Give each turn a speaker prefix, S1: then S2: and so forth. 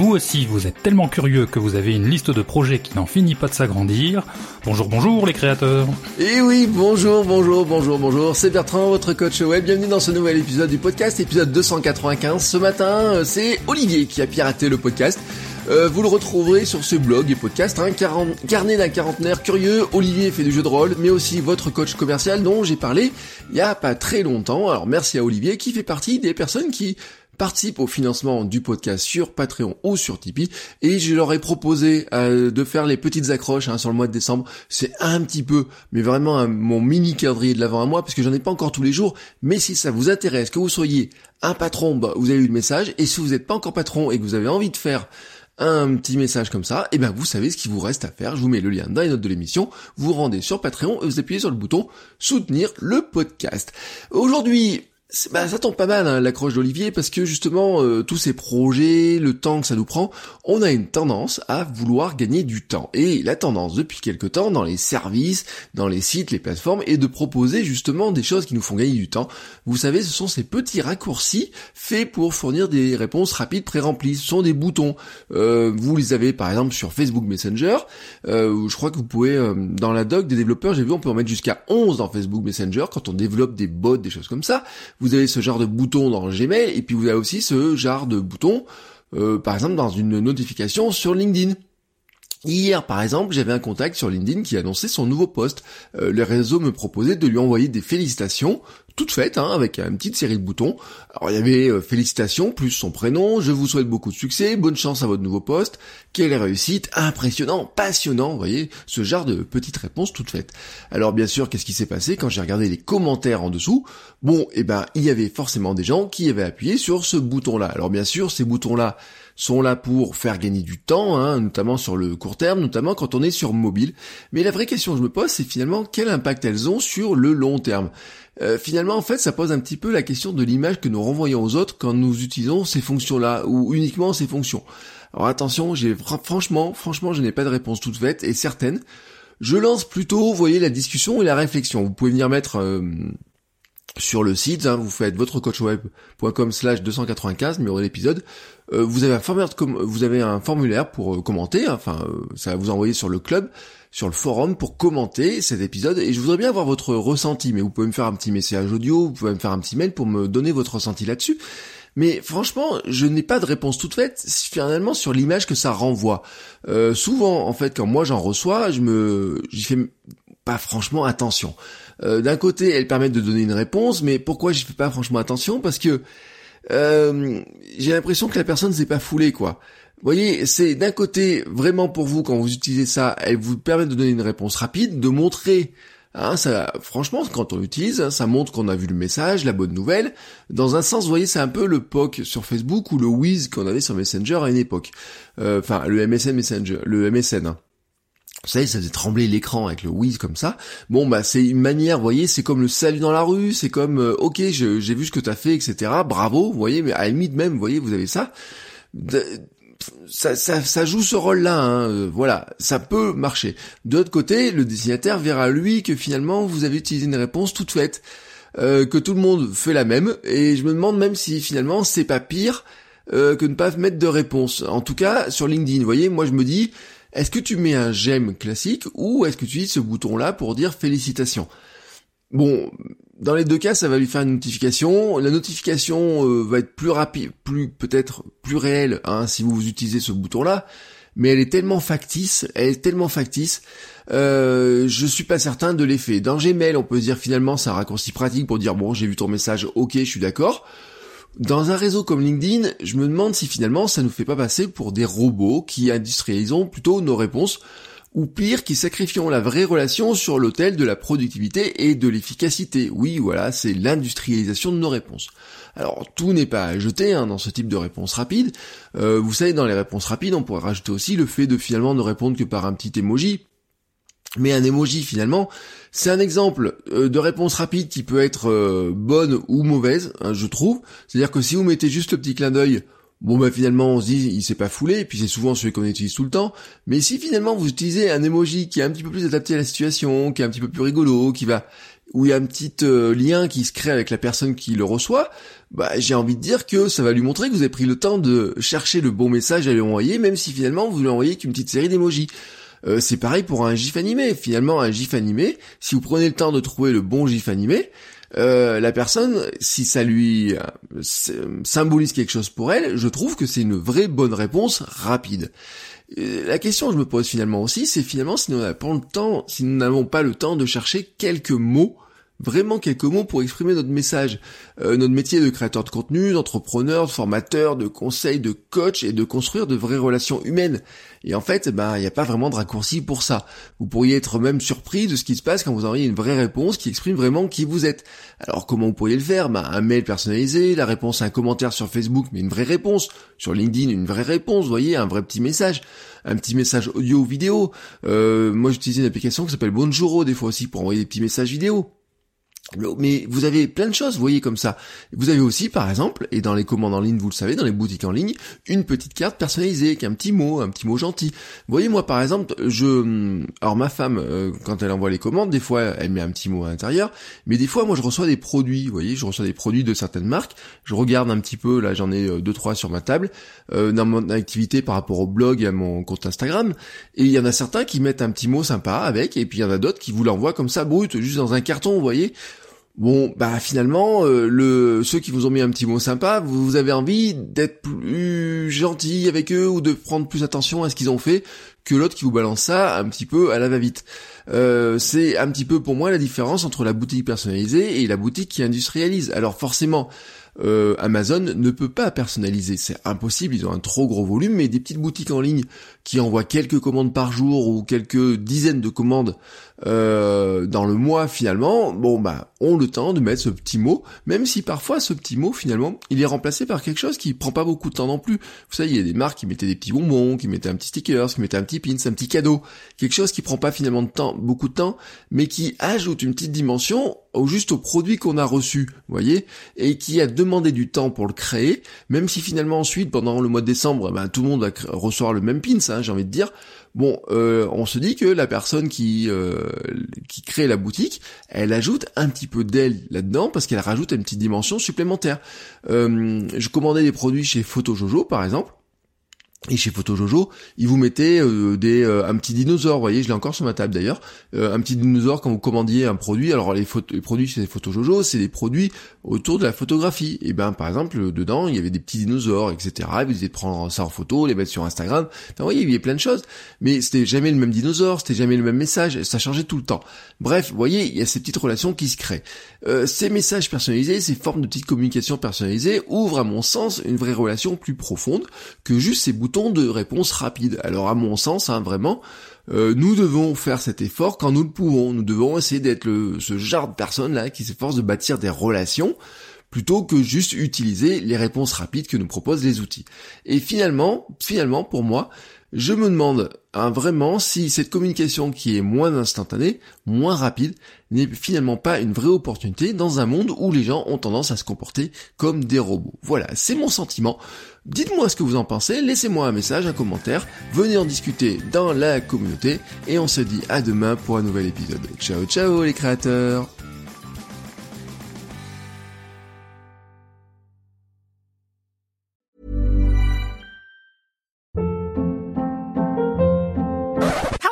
S1: Vous aussi, vous êtes tellement curieux que vous avez une liste de projets qui n'en finit pas de s'agrandir. Bonjour, bonjour les créateurs.
S2: Et oui, bonjour, bonjour, bonjour, bonjour. C'est Bertrand, votre coach web. Bienvenue dans ce nouvel épisode du podcast, épisode 295. Ce matin, euh, c'est Olivier qui a piraté le podcast. Euh, vous le retrouverez sur ce blog et podcast, hein, carnet d'un quarantenaire curieux. Olivier fait du jeu de rôle, mais aussi votre coach commercial dont j'ai parlé il y a pas très longtemps. Alors merci à Olivier qui fait partie des personnes qui participe au financement du podcast sur Patreon ou sur Tipeee et je leur ai proposé euh, de faire les petites accroches hein, sur le mois de décembre. C'est un petit peu, mais vraiment mon mini calendrier de l'avant à moi parce que j'en ai pas encore tous les jours. Mais si ça vous intéresse, que vous soyez un patron, bah, vous avez eu le message. Et si vous n'êtes pas encore patron et que vous avez envie de faire un petit message comme ça, et eh ben vous savez ce qu'il vous reste à faire. Je vous mets le lien dans les notes de l'émission. Vous rendez sur Patreon et vous appuyez sur le bouton soutenir le podcast. Aujourd'hui, bah, ça tombe pas mal hein, l'accroche d'Olivier parce que justement euh, tous ces projets, le temps que ça nous prend, on a une tendance à vouloir gagner du temps. Et la tendance depuis quelque temps dans les services, dans les sites, les plateformes, est de proposer justement des choses qui nous font gagner du temps. Vous savez, ce sont ces petits raccourcis faits pour fournir des réponses rapides pré-remplies. Ce sont des boutons. Euh, vous les avez par exemple sur Facebook Messenger. Euh, je crois que vous pouvez, dans la doc des développeurs, j'ai vu on peut en mettre jusqu'à 11 dans Facebook Messenger quand on développe des bots, des choses comme ça vous avez ce genre de bouton dans Gmail et puis vous avez aussi ce genre de bouton, euh, par exemple dans une notification sur LinkedIn. Hier, par exemple, j'avais un contact sur LinkedIn qui annonçait son nouveau poste. Euh, le réseau me proposait de lui envoyer des félicitations, toutes faites, hein, avec une petite série de boutons. Alors il y avait euh, félicitations plus son prénom, je vous souhaite beaucoup de succès, bonne chance à votre nouveau poste, quelle réussite, impressionnant, passionnant, vous voyez, ce genre de petites réponses toutes faites. Alors bien sûr, qu'est-ce qui s'est passé quand j'ai regardé les commentaires en dessous? Bon, eh ben, il y avait forcément des gens qui avaient appuyé sur ce bouton-là. Alors bien sûr, ces boutons-là, sont là pour faire gagner du temps, hein, notamment sur le court terme, notamment quand on est sur mobile. Mais la vraie question que je me pose, c'est finalement quel impact elles ont sur le long terme? Euh, finalement, en fait, ça pose un petit peu la question de l'image que nous renvoyons aux autres quand nous utilisons ces fonctions-là, ou uniquement ces fonctions. Alors attention, j'ai franchement, franchement, je n'ai pas de réponse toute faite et certaine. Je lance plutôt, vous voyez, la discussion et la réflexion. Vous pouvez venir mettre euh, sur le site, hein, vous faites votrecoachweb.com slash 295, numéro de l'épisode, euh, vous avez un formulaire, pour euh, commenter, hein, enfin euh, ça va vous envoyer sur le club, sur le forum pour commenter cet épisode, et je voudrais bien avoir votre ressenti, mais vous pouvez me faire un petit message audio, vous pouvez me faire un petit mail pour me donner votre ressenti là-dessus. Mais franchement, je n'ai pas de réponse toute faite finalement sur l'image que ça renvoie. souvent, en fait, quand moi j'en reçois, je me, j'y fais franchement attention. Euh, d'un côté, elles permettent de donner une réponse, mais pourquoi j'y fais pas franchement attention? Parce que euh, j'ai l'impression que la personne s'est pas foulée, quoi. Vous voyez, c'est d'un côté vraiment pour vous quand vous utilisez ça, elle vous permet de donner une réponse rapide, de montrer Hein, ça, franchement, quand on l'utilise, ça montre qu'on a vu le message, la bonne nouvelle. Dans un sens, vous voyez, c'est un peu le POC sur Facebook ou le Wiz qu'on avait sur Messenger à une époque. Euh, enfin, le MSN Messenger, le MSN. Hein. Vous savez, ça faisait trembler l'écran avec le whiz comme ça. Bon, bah c'est une manière, vous voyez, c'est comme le salut dans la rue, c'est comme, euh, ok, j'ai vu ce que t'as fait, etc. Bravo, vous voyez, mais à la limite même, vous voyez, vous avez ça. ça, ça, ça, joue ce rôle-là, hein, euh, voilà, ça peut marcher. De l'autre côté, le dessinateur verra lui que finalement vous avez utilisé une réponse toute faite, euh, que tout le monde fait la même, et je me demande même si finalement c'est pas pire que ne pas mettre de réponse. En tout cas, sur LinkedIn, vous voyez, moi je me dis, est-ce que tu mets un j'aime classique ou est-ce que tu utilises ce bouton-là pour dire félicitations? Bon, dans les deux cas, ça va lui faire une notification. La notification euh, va être plus rapide, plus peut-être plus réelle hein, si vous utilisez ce bouton-là. Mais elle est tellement factice, elle est tellement factice, euh, je suis pas certain de l'effet. Dans Gmail, on peut dire finalement c'est un raccourci pratique pour dire bon j'ai vu ton message, ok je suis d'accord. Dans un réseau comme LinkedIn, je me demande si finalement ça nous fait pas passer pour des robots qui industrialisons plutôt nos réponses. ou pire, qui sacrifient la vraie relation sur l'autel de la productivité et de l'efficacité. Oui, voilà, c'est l'industrialisation de nos réponses. Alors tout n'est pas à jeter hein, dans ce type de réponse rapide. Euh, vous savez, dans les réponses rapides, on pourrait rajouter aussi le fait de finalement ne répondre que par un petit emoji. Mais un emoji finalement, c'est un exemple euh, de réponse rapide qui peut être euh, bonne ou mauvaise, hein, je trouve. C'est-à-dire que si vous mettez juste le petit clin d'œil, bon bah finalement on se dit il s'est pas foulé, et puis c'est souvent celui qu'on utilise tout le temps. Mais si finalement vous utilisez un emoji qui est un petit peu plus adapté à la situation, qui est un petit peu plus rigolo, qui va où il y a un petit euh, lien qui se crée avec la personne qui le reçoit, bah j'ai envie de dire que ça va lui montrer que vous avez pris le temps de chercher le bon message à lui envoyer, même si finalement vous lui envoyez qu'une petite série d'emojis. Euh, c'est pareil pour un gif animé. Finalement, un gif animé, si vous prenez le temps de trouver le bon gif animé, euh, la personne, si ça lui euh, symbolise quelque chose pour elle, je trouve que c'est une vraie bonne réponse rapide. la question que je me pose finalement aussi, c'est finalement si nous n'avons pas le temps, si nous n'avons pas le temps de chercher quelques mots vraiment quelques mots pour exprimer notre message. Euh, notre métier de créateur de contenu, d'entrepreneur, de formateur, de conseil, de coach et de construire de vraies relations humaines. Et en fait, bah, il n'y a pas vraiment de raccourci pour ça. Vous pourriez être même surpris de ce qui se passe quand vous envoyez une vraie réponse qui exprime vraiment qui vous êtes. Alors comment vous pourriez le faire? Bah, Un mail personnalisé, la réponse à un commentaire sur Facebook, mais une vraie réponse. Sur LinkedIn, une vraie réponse, vous voyez, un vrai petit message. Un petit message audio ou vidéo. Euh, moi j'utilise une application qui s'appelle Bonjour des fois aussi pour envoyer des petits messages vidéo. Mais vous avez plein de choses, vous voyez comme ça. Vous avez aussi, par exemple, et dans les commandes en ligne, vous le savez, dans les boutiques en ligne, une petite carte personnalisée avec un petit mot, un petit mot gentil. Vous voyez, moi, par exemple, je, alors ma femme, euh, quand elle envoie les commandes, des fois, elle met un petit mot à l'intérieur, mais des fois, moi, je reçois des produits. Vous voyez, je reçois des produits de certaines marques. Je regarde un petit peu, là, j'en ai euh, deux trois sur ma table, euh, dans mon activité par rapport au blog et à mon compte Instagram. Et il y en a certains qui mettent un petit mot sympa avec, et puis il y en a d'autres qui vous l'envoient comme ça, brut, juste dans un carton, vous voyez. Bon, bah finalement, euh, le ceux qui vous ont mis un petit mot sympa, vous avez envie d'être plus gentil avec eux ou de prendre plus attention à ce qu'ils ont fait que l'autre qui vous balance ça un petit peu à la va-vite. Euh, c'est un petit peu pour moi la différence entre la boutique personnalisée et la boutique qui industrialise. Alors forcément, euh, Amazon ne peut pas personnaliser, c'est impossible, ils ont un trop gros volume, mais des petites boutiques en ligne qui envoient quelques commandes par jour ou quelques dizaines de commandes euh, dans le mois finalement, bon bah ont le temps de mettre ce petit mot, même si parfois ce petit mot finalement il est remplacé par quelque chose qui prend pas beaucoup de temps non plus. Vous savez, il y a des marques qui mettaient des petits bonbons, qui mettaient un petit sticker, qui mettaient un petit pin, un petit cadeau, quelque chose qui prend pas finalement de temps, beaucoup de temps, mais qui ajoute une petite dimension au juste au produit qu'on a reçu, vous voyez, et qui a demandé du temps pour le créer, même si finalement ensuite pendant le mois de décembre, ben, tout le monde va recevoir le même pin, hein, j'ai envie de dire. Bon, euh, on se dit que la personne qui euh, qui crée la boutique, elle ajoute un petit peu d'elle là-dedans parce qu'elle rajoute une petite dimension supplémentaire. Euh, je commandais des produits chez PhotoJojo par exemple. Et chez Photo Jojo, ils vous mettaient euh, des euh, un petit dinosaure, vous voyez, je l'ai encore sur ma table d'ailleurs, euh, un petit dinosaure quand vous commandiez un produit. Alors les, les produits chez Photo Jojo, c'est des produits autour de la photographie. Et ben par exemple dedans, il y avait des petits dinosaures, etc. Vous étiez de prendre ça en photo, les mettre sur Instagram. vous voyez, il y avait plein de choses, mais c'était jamais le même dinosaure, c'était jamais le même message, ça changeait tout le temps. Bref, vous voyez, il y a ces petites relations qui se créent. ces messages personnalisés, ces formes de petites communications personnalisées ouvrent à mon sens une vraie relation plus profonde que juste ces boutons de réponse rapide. Alors à mon sens, hein, vraiment, euh, nous devons faire cet effort quand nous le pouvons. Nous devons essayer d'être ce genre de personne là qui s'efforce de bâtir des relations plutôt que juste utiliser les réponses rapides que nous proposent les outils. Et finalement, finalement, pour moi, je me demande hein, vraiment si cette communication qui est moins instantanée, moins rapide, n'est finalement pas une vraie opportunité dans un monde où les gens ont tendance à se comporter comme des robots. Voilà, c'est mon sentiment. Dites-moi ce que vous en pensez, laissez-moi un message, un commentaire, venez en discuter dans la communauté et on se dit à demain pour un nouvel épisode. Ciao ciao les créateurs